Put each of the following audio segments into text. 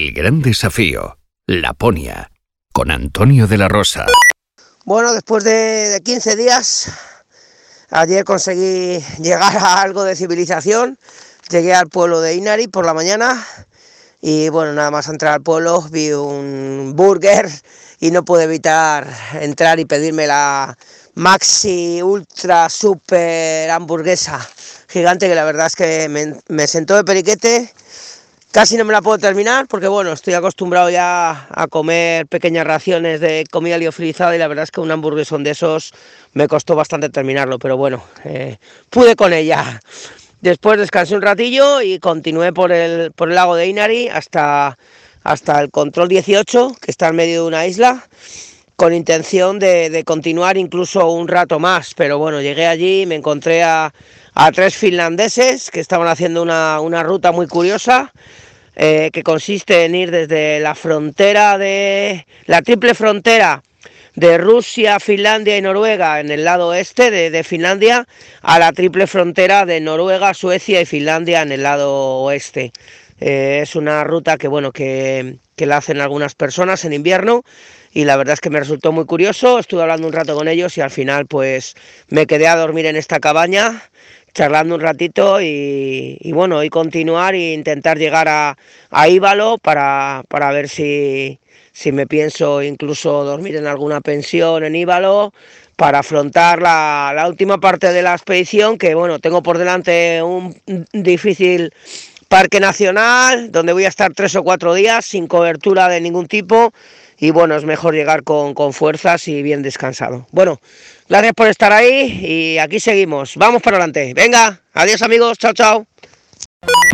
El gran desafío, Laponia, con Antonio de la Rosa. Bueno, después de, 15 días, ayer conseguí llegar a algo de civilización. Llegué al pueblo de Inari por la mañana y bueno, nada más entrar al pueblo vi un burger y no pude evitar entrar y pedirme la maxi ultra super hamburguesa gigante que la verdad es que me, sentó de periquete Casi no me la puedo terminar porque bueno, estoy acostumbrado ya a comer pequeñas raciones de comida liofilizada y la verdad es que un hamburguesón de esos me costó bastante terminarlo, pero bueno, eh, pude con ella. Después descansé un ratillo y continué por el, por el lago de Inari hasta, hasta el control 18, que está en medio de una isla, con intención de, continuar incluso un rato más. Pero bueno, llegué allí, me encontré a, a tres finlandeses que estaban haciendo una, una ruta muy curiosa eh, que consiste en ir desde la frontera de la triple frontera de Rusia, Finlandia y Noruega en el lado oeste de, Finlandia a la triple frontera de Noruega, Suecia y Finlandia en el lado oeste. Eh, es una ruta que bueno que, que la hacen algunas personas en invierno y la verdad es que me resultó muy curioso. Estuve hablando un rato con ellos y al final pues me quedé a dormir en esta cabaña charlando un ratito y, bueno, y continuar e intentar llegar a, a Íbalo para, para ver si, si me pienso incluso dormir en alguna pensión en Íbalo para afrontar la, la, última parte de la expedición, que bueno, tengo por delante un difícil parque nacional, donde voy a estar tres o cuatro días sin cobertura de ningún tipo, y bueno, es mejor llegar con, con fuerzas y bien descansado. Bueno, Gracias por estar ahí y aquí seguimos. Vamos para adelante. Venga, adiós amigos, chao, chao.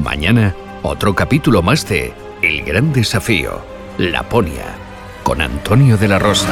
Mañana, otro capítulo más de El Gran Desafío, Laponia, con Antonio de la Rosa.